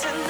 tonight.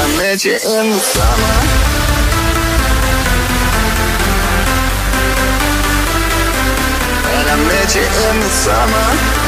I met you in the summer. When I met you in the summer.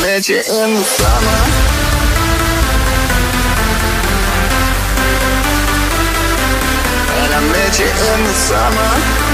Met you in the summer. When I met you in the summer.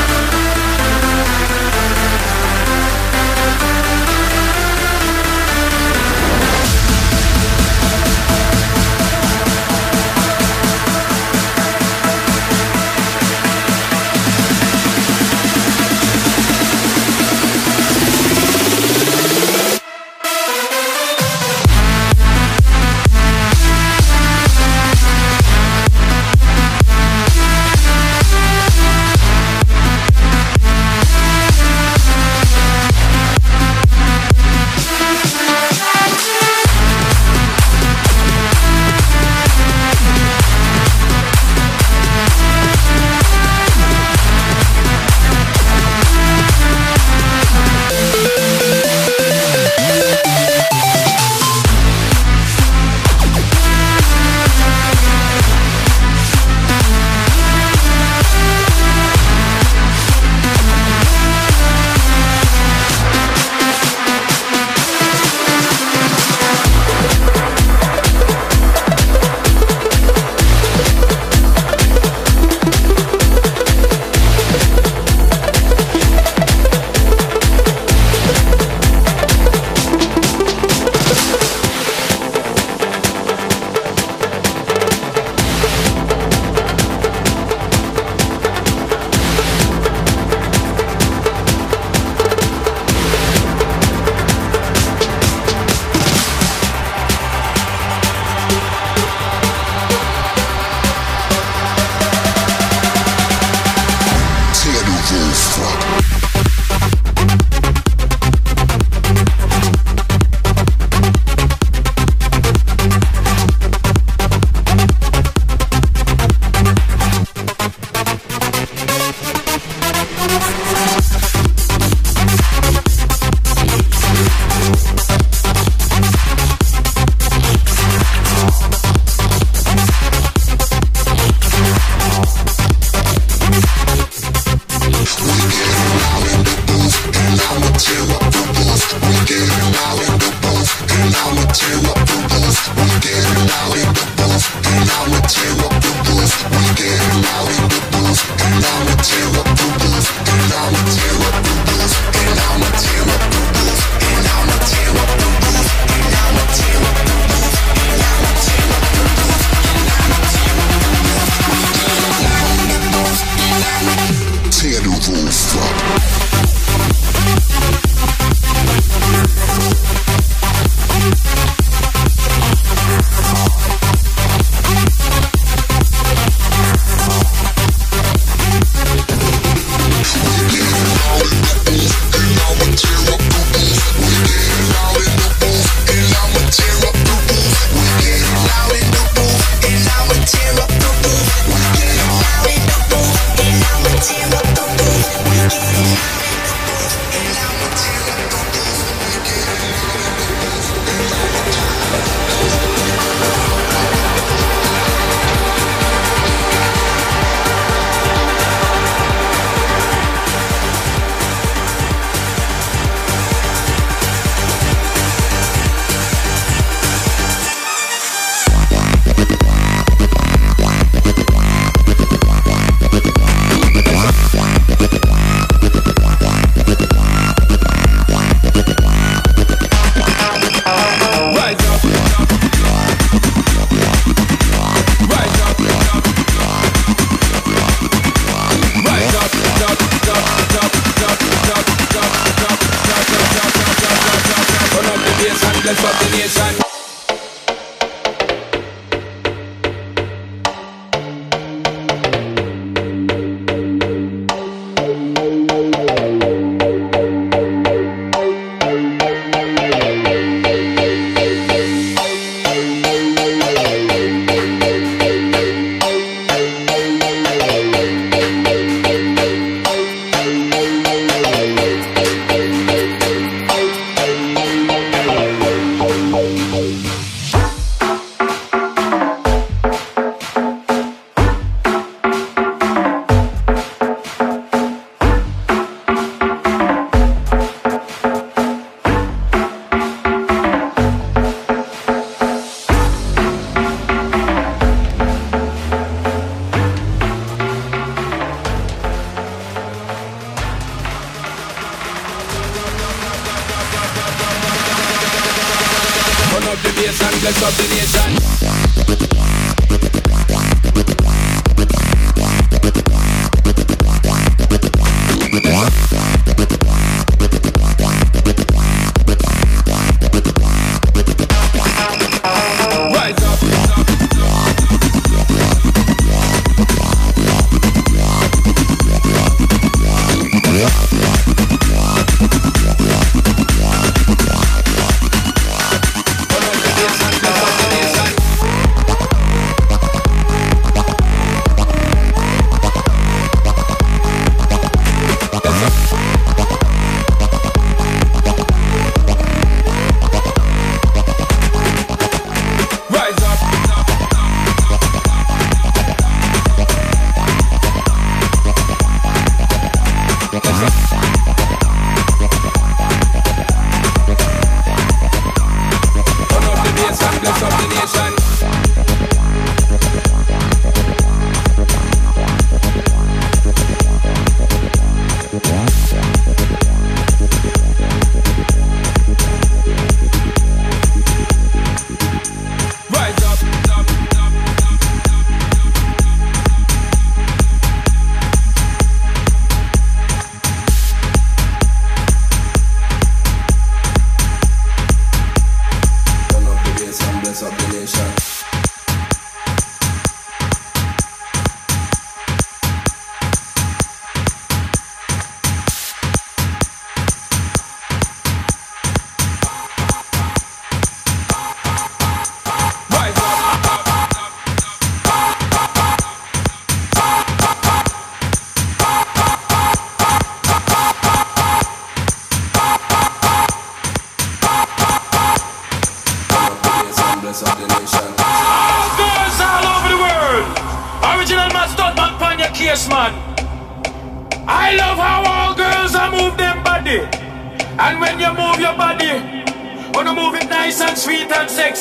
Bless up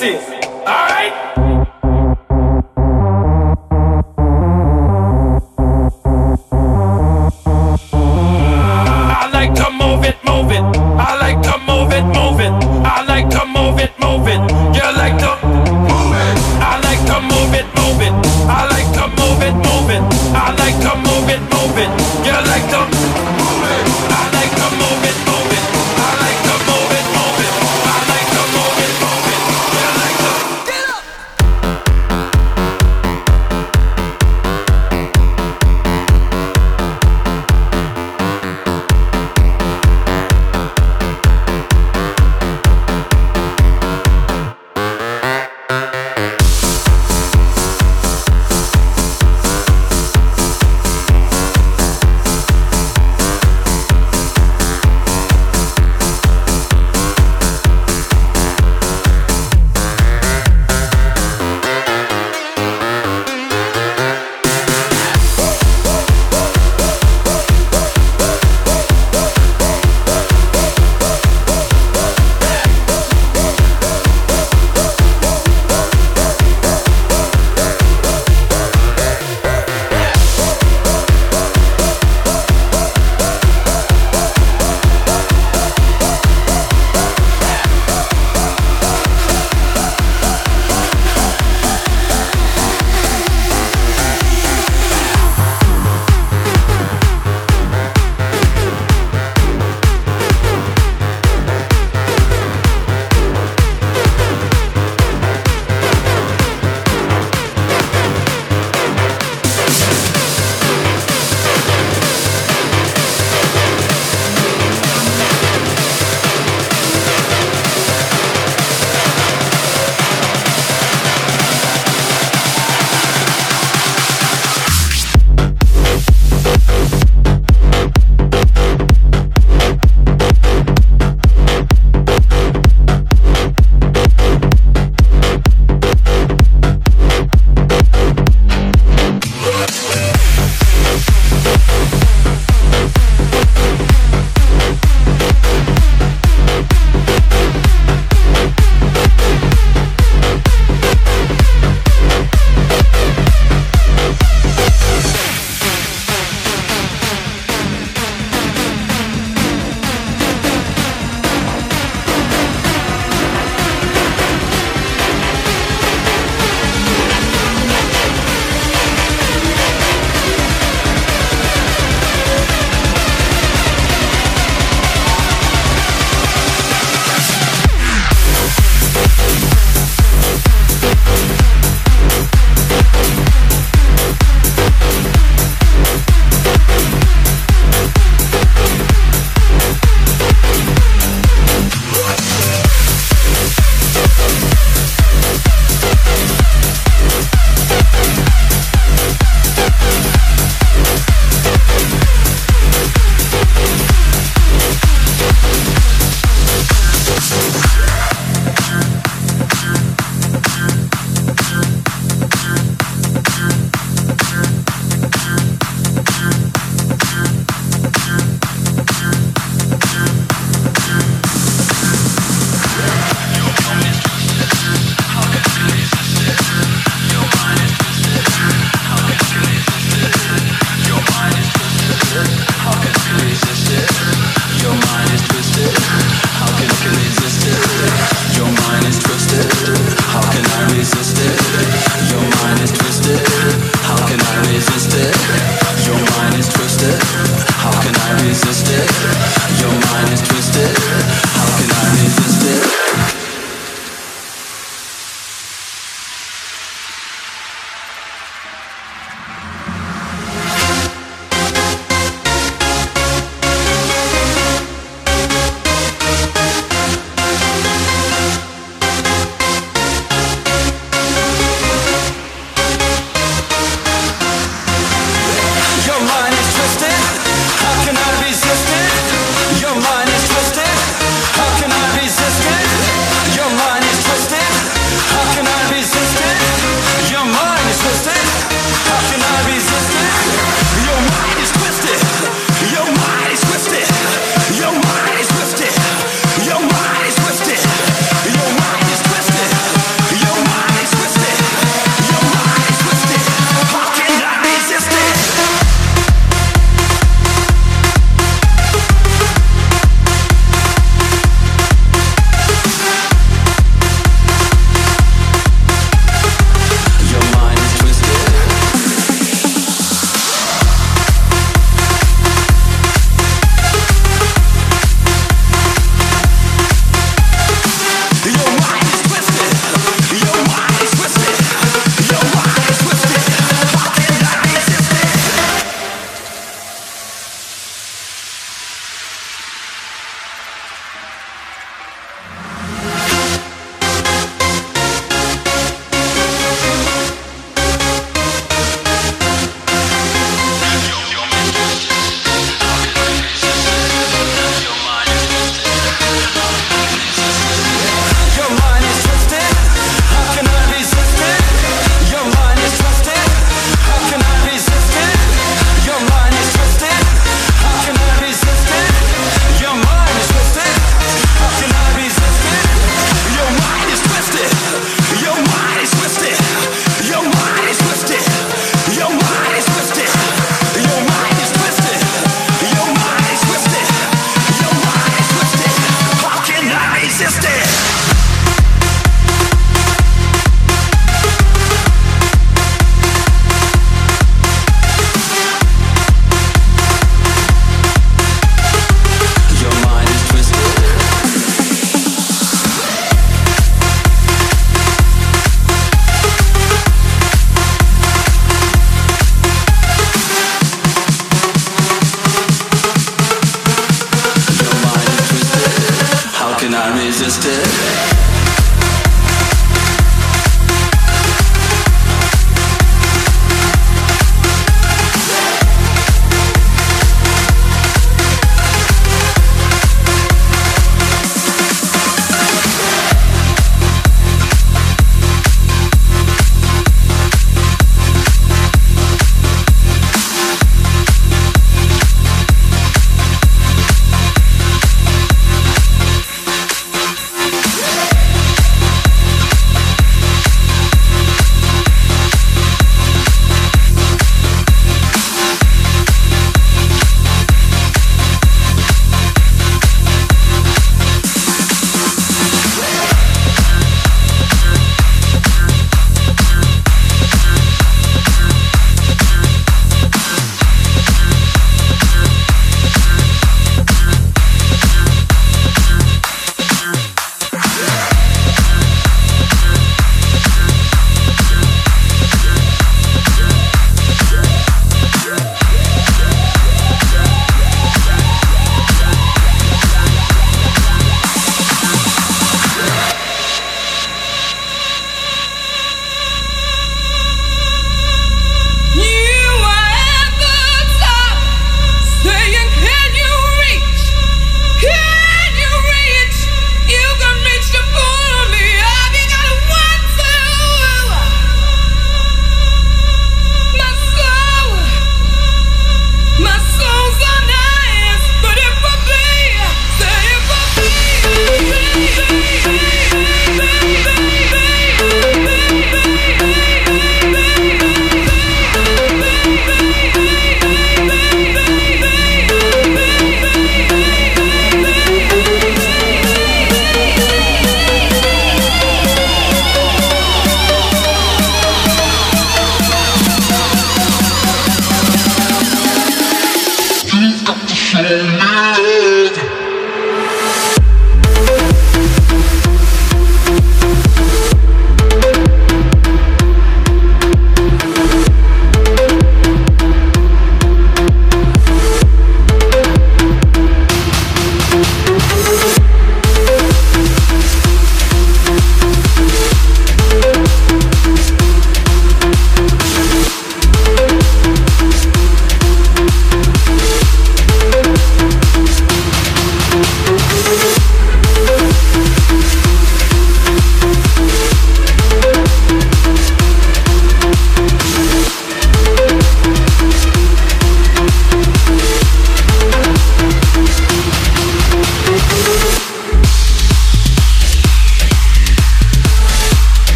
and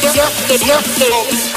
yo, yo, yo, yo, yo.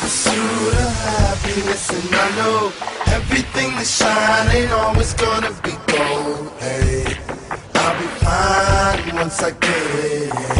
pursuit of happiness And I know everything that shine ain't oh, always gonna be gold. Hey, I'll be fine once I get it.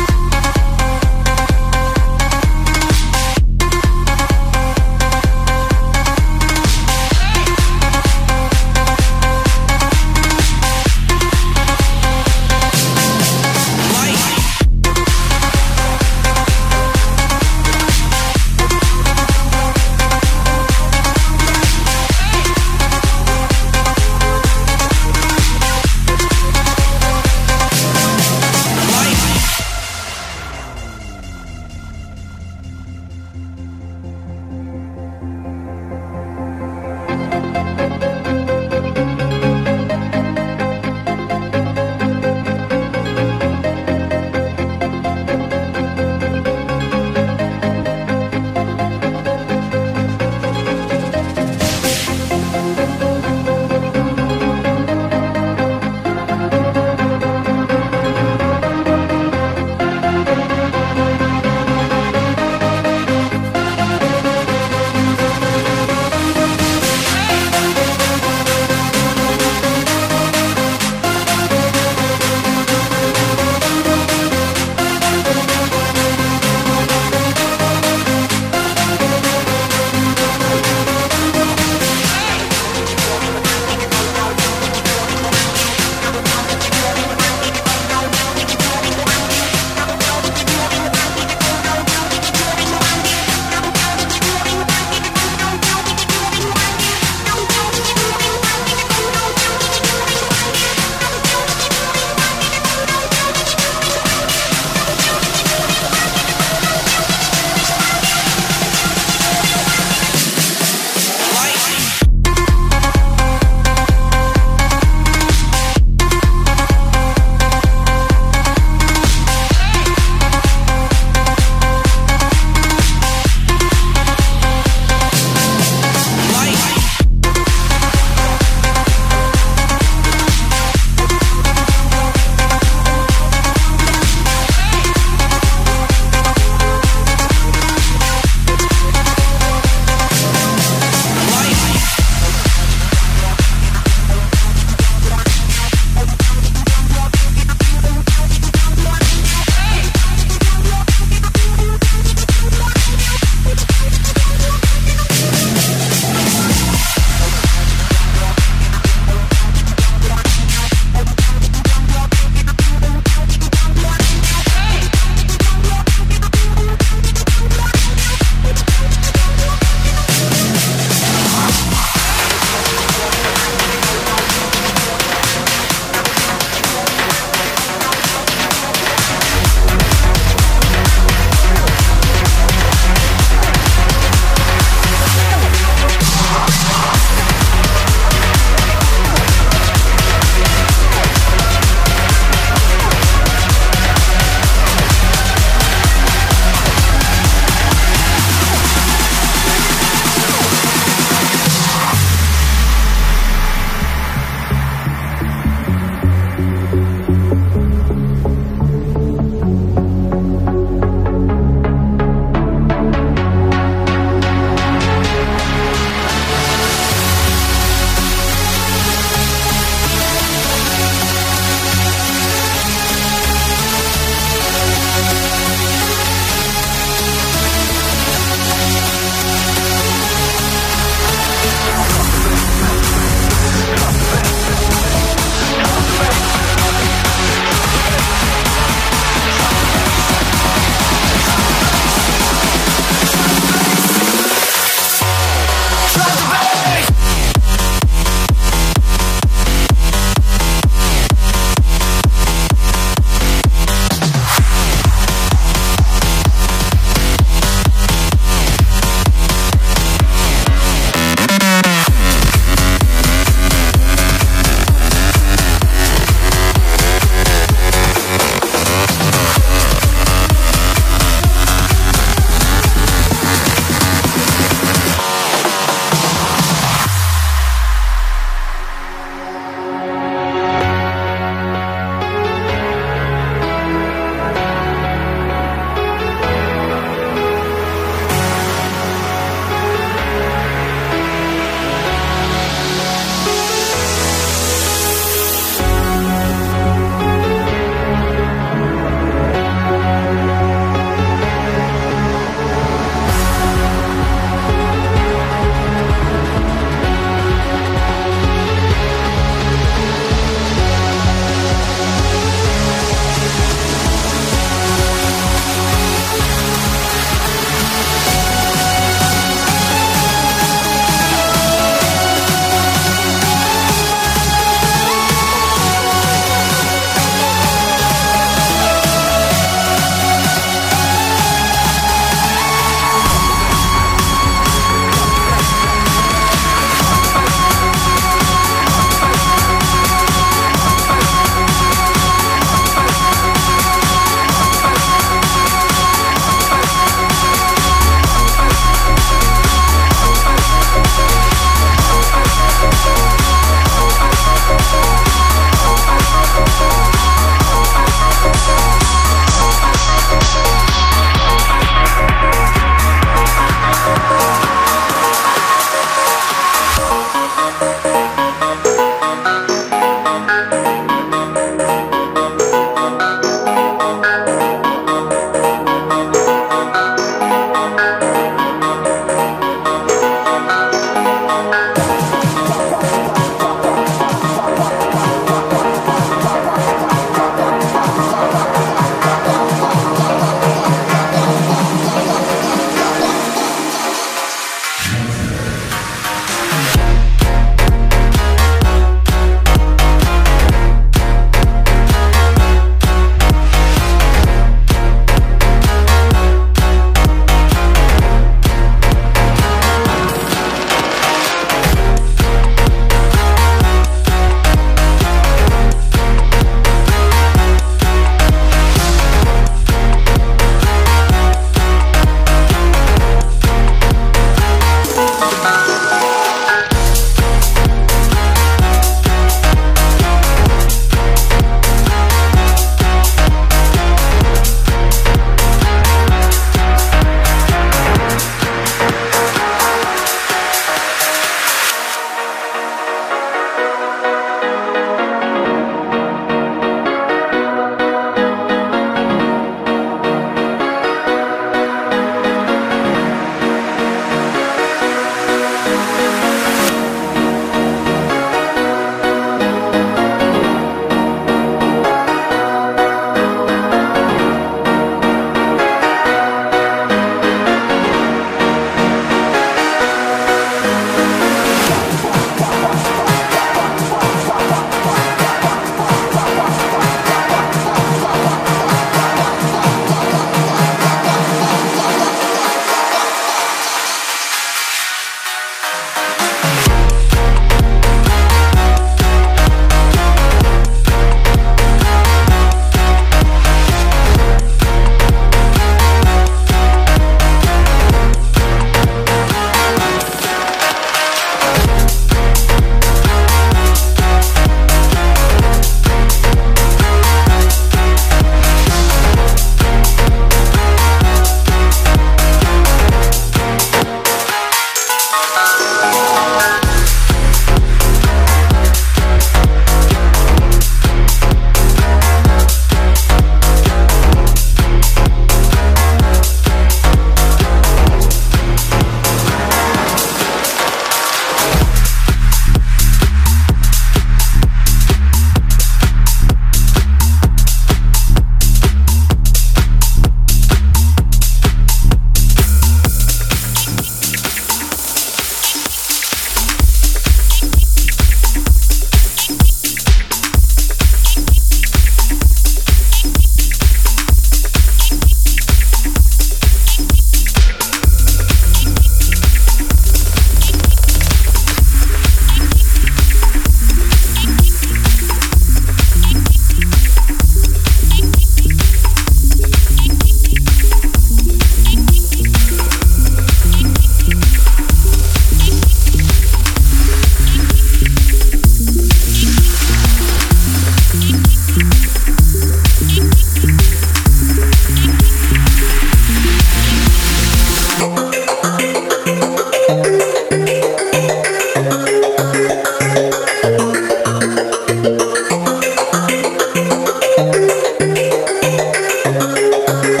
Yeah.